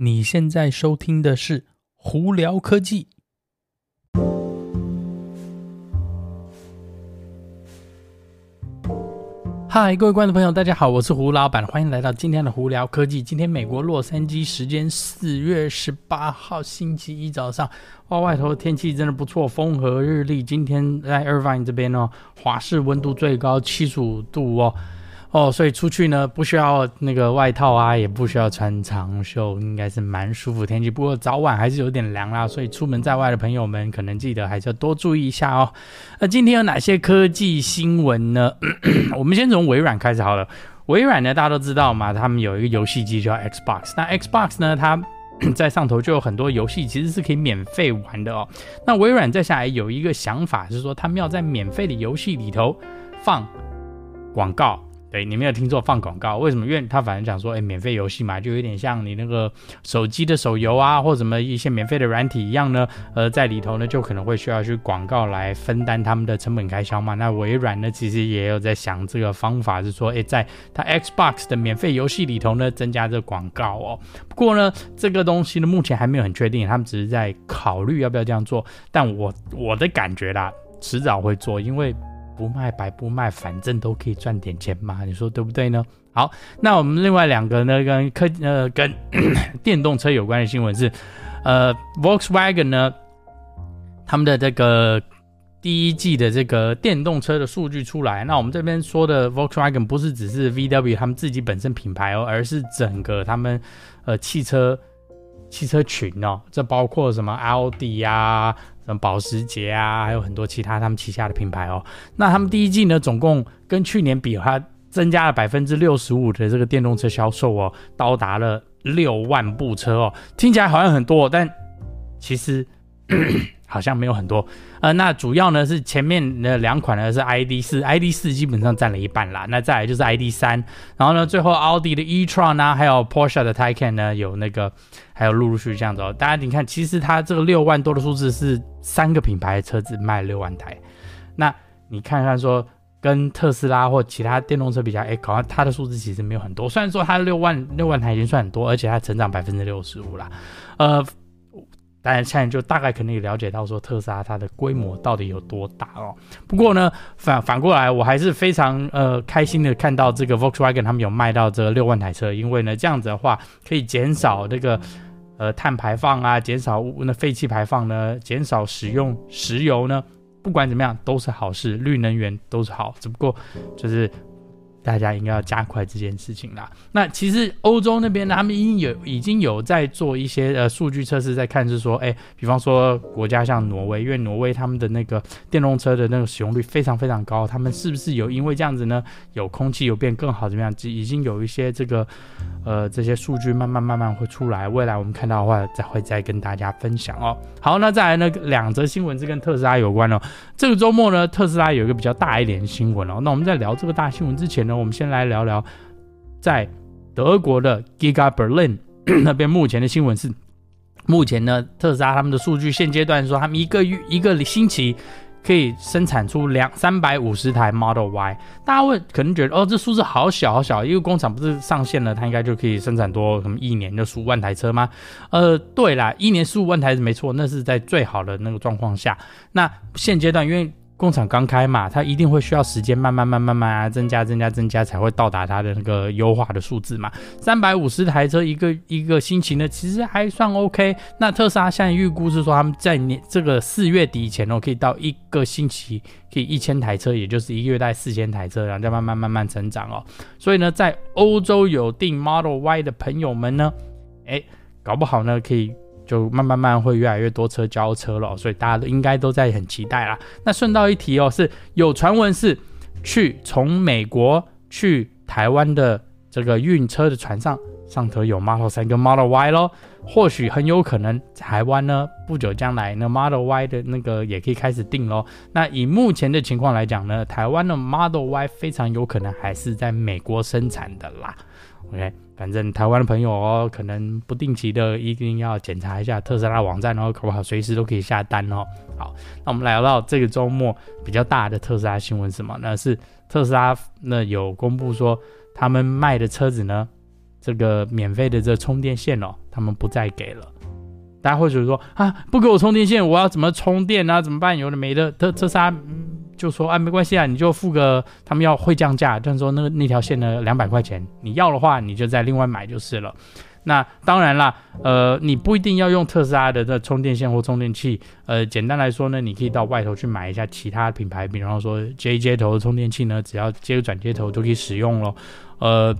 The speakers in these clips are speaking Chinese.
你现在收听的是《胡聊科技》。嗨，各位观众朋友，大家好，我是胡老板，欢迎来到今天的《胡聊科技》。今天美国洛杉矶时间四月十八号星期一早上，哇，外头天气真的不错，风和日丽。今天在 Irvine 这边哦，华氏温度最高七十五度哦。哦，所以出去呢，不需要那个外套啊，也不需要穿长袖，应该是蛮舒服天气。不过早晚还是有点凉啦，所以出门在外的朋友们可能记得还是要多注意一下哦。那今天有哪些科技新闻呢？我们先从微软开始好了。微软呢，大家都知道嘛，他们有一个游戏机叫 Xbox。那 Xbox 呢，它 在上头就有很多游戏，其实是可以免费玩的哦。那微软接下来有一个想法，是说他们要在免费的游戏里头放广告。对，你没有听错，放广告。为什么？因为他反正讲说，哎，免费游戏嘛，就有点像你那个手机的手游啊，或什么一些免费的软体一样呢。呃，在里头呢，就可能会需要去广告来分担他们的成本开销嘛。那微软呢，其实也有在想这个方法，是说，哎，在它 Xbox 的免费游戏里头呢，增加这个广告哦。不过呢，这个东西呢，目前还没有很确定，他们只是在考虑要不要这样做。但我我的感觉啦，迟早会做，因为。不卖白不卖，反正都可以赚点钱嘛，你说对不对呢？好，那我们另外两个呢，跟科呃跟 电动车有关的新闻是，呃，Volkswagen 呢，他们的这个第一季的这个电动车的数据出来，那我们这边说的 Volkswagen 不是只是 VW 他们自己本身品牌哦，而是整个他们呃汽车汽车群哦，这包括什么奥迪呀。保时捷啊，还有很多其他他们旗下的品牌哦。那他们第一季呢，总共跟去年比，它增加了百分之六十五的这个电动车销售哦，到达了六万部车哦。听起来好像很多，但其实。好像没有很多，呃，那主要呢是前面的两款呢是 ID 四，ID 四基本上占了一半啦，那再来就是 ID 三，然后呢最后奥迪的 e-tron 啊，还有 Porsche 的 Taycan 呢有那个，还有陆陆续续这样子哦。大家你看，其实它这个六万多的数字是三个品牌的车子卖六万台，那你看看说跟特斯拉或其他电动车比较，哎，好像它的数字其实没有很多，虽然说它六万六万台已经算很多，而且它成长百分之六十五啦，呃。大家现在就大概可能也了解到说特斯拉它的规模到底有多大哦。不过呢，反反过来我还是非常呃开心的看到这个 Volkswagen 他们有卖到这六万台车，因为呢这样子的话可以减少这个呃碳排放啊，减少那废气排放呢，减少使用石油呢，不管怎么样都是好事，绿能源都是好，只不过就是。大家应该要加快这件事情啦。那其实欧洲那边呢，他们已经有已经有在做一些呃数据测试，在看是说，哎，比方说国家像挪威，因为挪威他们的那个电动车的那个使用率非常非常高，他们是不是有因为这样子呢，有空气有变更好怎么样？已经有一些这个呃这些数据慢慢慢慢会出来，未来我们看到的话，再会再跟大家分享哦。好，那再来呢两则新闻是跟特斯拉有关哦。这个周末呢，特斯拉有一个比较大一点的新闻哦。那我们在聊这个大新闻之前呢，我们先来聊聊，在德国的 Giga Berlin 那边目前的新闻是，目前呢，特斯拉他们的数据现阶段说，他们一个月一个星期可以生产出两三百五十台 Model Y。大家会可能觉得，哦，这数字好小好小，因为工厂不是上线了，它应该就可以生产多什么一年就十五万台车吗？呃，对啦，一年十五万台是没错，那是在最好的那个状况下。那现阶段因为工厂刚开嘛，它一定会需要时间，慢慢、慢慢、慢啊，增加、增加、增加，才会到达它的那个优化的数字嘛。三百五十台车一个一个星期呢，其实还算 OK。那特斯拉现在预估是说，他们在年这个四月底以前哦，可以到一个星期可以一千台车，也就是一个月带四千台车，然后再慢慢慢慢成长哦。所以呢，在欧洲有订 Model Y 的朋友们呢，哎，搞不好呢可以。就慢慢慢会越来越多车交车了，所以大家都应该都在很期待啦。那顺道一提哦，是有传闻是去从美国去台湾的这个运车的船上，上头有 Model 3跟 Model Y 咯，或许很有可能台湾呢不久将来呢 Model Y 的那个也可以开始订咯。那以目前的情况来讲呢，台湾的 Model Y 非常有可能还是在美国生产的啦。OK。反正台湾的朋友哦，可能不定期的一定要检查一下特斯拉网站哦，搞不好随时都可以下单哦。好，那我们来到这个周末比较大的特斯拉新闻什么？那是特斯拉那有公布说他们卖的车子呢，这个免费的这充电线哦，他们不再给了。大家会觉得说啊，不给我充电线，我要怎么充电啊？怎么办？有的没的，特特斯拉就说啊，没关系啊，你就付个，他们要会降价，但是说那个那条线呢，两百块钱，你要的话，你就再另外买就是了。那当然啦，呃，你不一定要用特斯拉的这充电线或充电器，呃，简单来说呢，你可以到外头去买一下其他品牌，比方说 J 接头的充电器呢，只要接个转接头就可以使用咯。呃，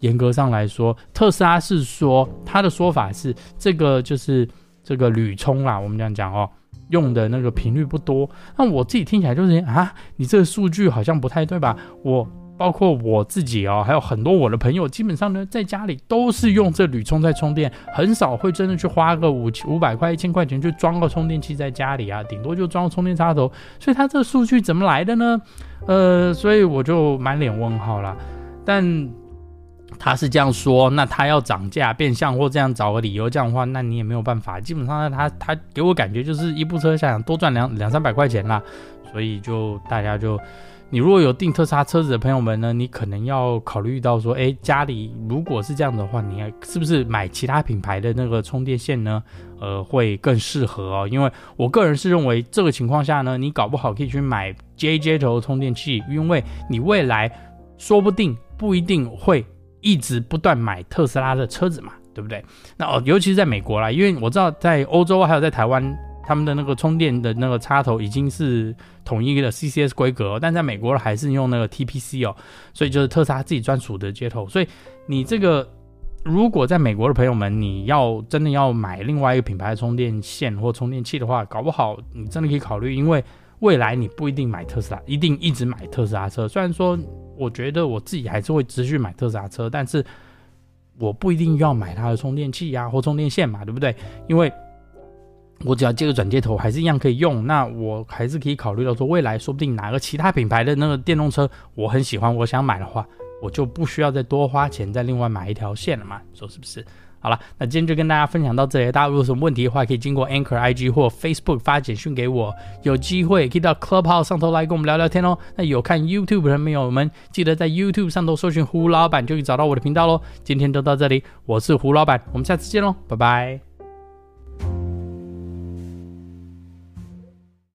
严格上来说，特斯拉是说他的说法是这个就是这个铝充啦，我们这样讲哦，用的那个频率不多。那我自己听起来就是啊，你这个数据好像不太对吧？我。包括我自己哦，还有很多我的朋友，基本上呢，在家里都是用这铝充在充电，很少会真的去花个五五百块、一千块钱去装个充电器在家里啊，顶多就装个充电插头。所以它这数据怎么来的呢？呃，所以我就满脸问号了。但他是这样说，那他要涨价变相或这样找个理由这样的话，那你也没有办法。基本上，他他给我感觉就是一部车想多赚两两三百块钱啦，所以就大家就。你如果有订特斯拉车子的朋友们呢，你可能要考虑到说，诶，家里如果是这样的话，你还是不是买其他品牌的那个充电线呢？呃，会更适合哦。因为我个人是认为这个情况下呢，你搞不好可以去买 J J 头充电器，因为你未来说不定不一定会一直不断买特斯拉的车子嘛，对不对？那哦，尤其是在美国啦，因为我知道在欧洲还有在台湾。他们的那个充电的那个插头已经是统一的 CCS 规格，但在美国还是用那个 TPC 哦，所以就是特斯拉自己专属的接头。所以你这个如果在美国的朋友们，你要真的要买另外一个品牌的充电线或充电器的话，搞不好你真的可以考虑，因为未来你不一定买特斯拉，一定一直买特斯拉车。虽然说我觉得我自己还是会持续买特斯拉车，但是我不一定要买它的充电器呀、或充电线嘛，对不对？因为我只要接个转接头，还是一样可以用。那我还是可以考虑到说，未来说不定哪个其他品牌的那个电动车我很喜欢，我想买的话，我就不需要再多花钱再另外买一条线了嘛，说是不是？好了，那今天就跟大家分享到这里。大家如果有什么问题的话，可以经过 Anchor IG 或 Facebook 发简讯给我。有机会可以到 Clubhouse 上头来跟我们聊聊天哦。那有看 YouTube 的朋友们，记得在 YouTube 上头搜寻胡老板，就可以找到我的频道喽。今天就到这里，我是胡老板，我们下次见喽，拜拜。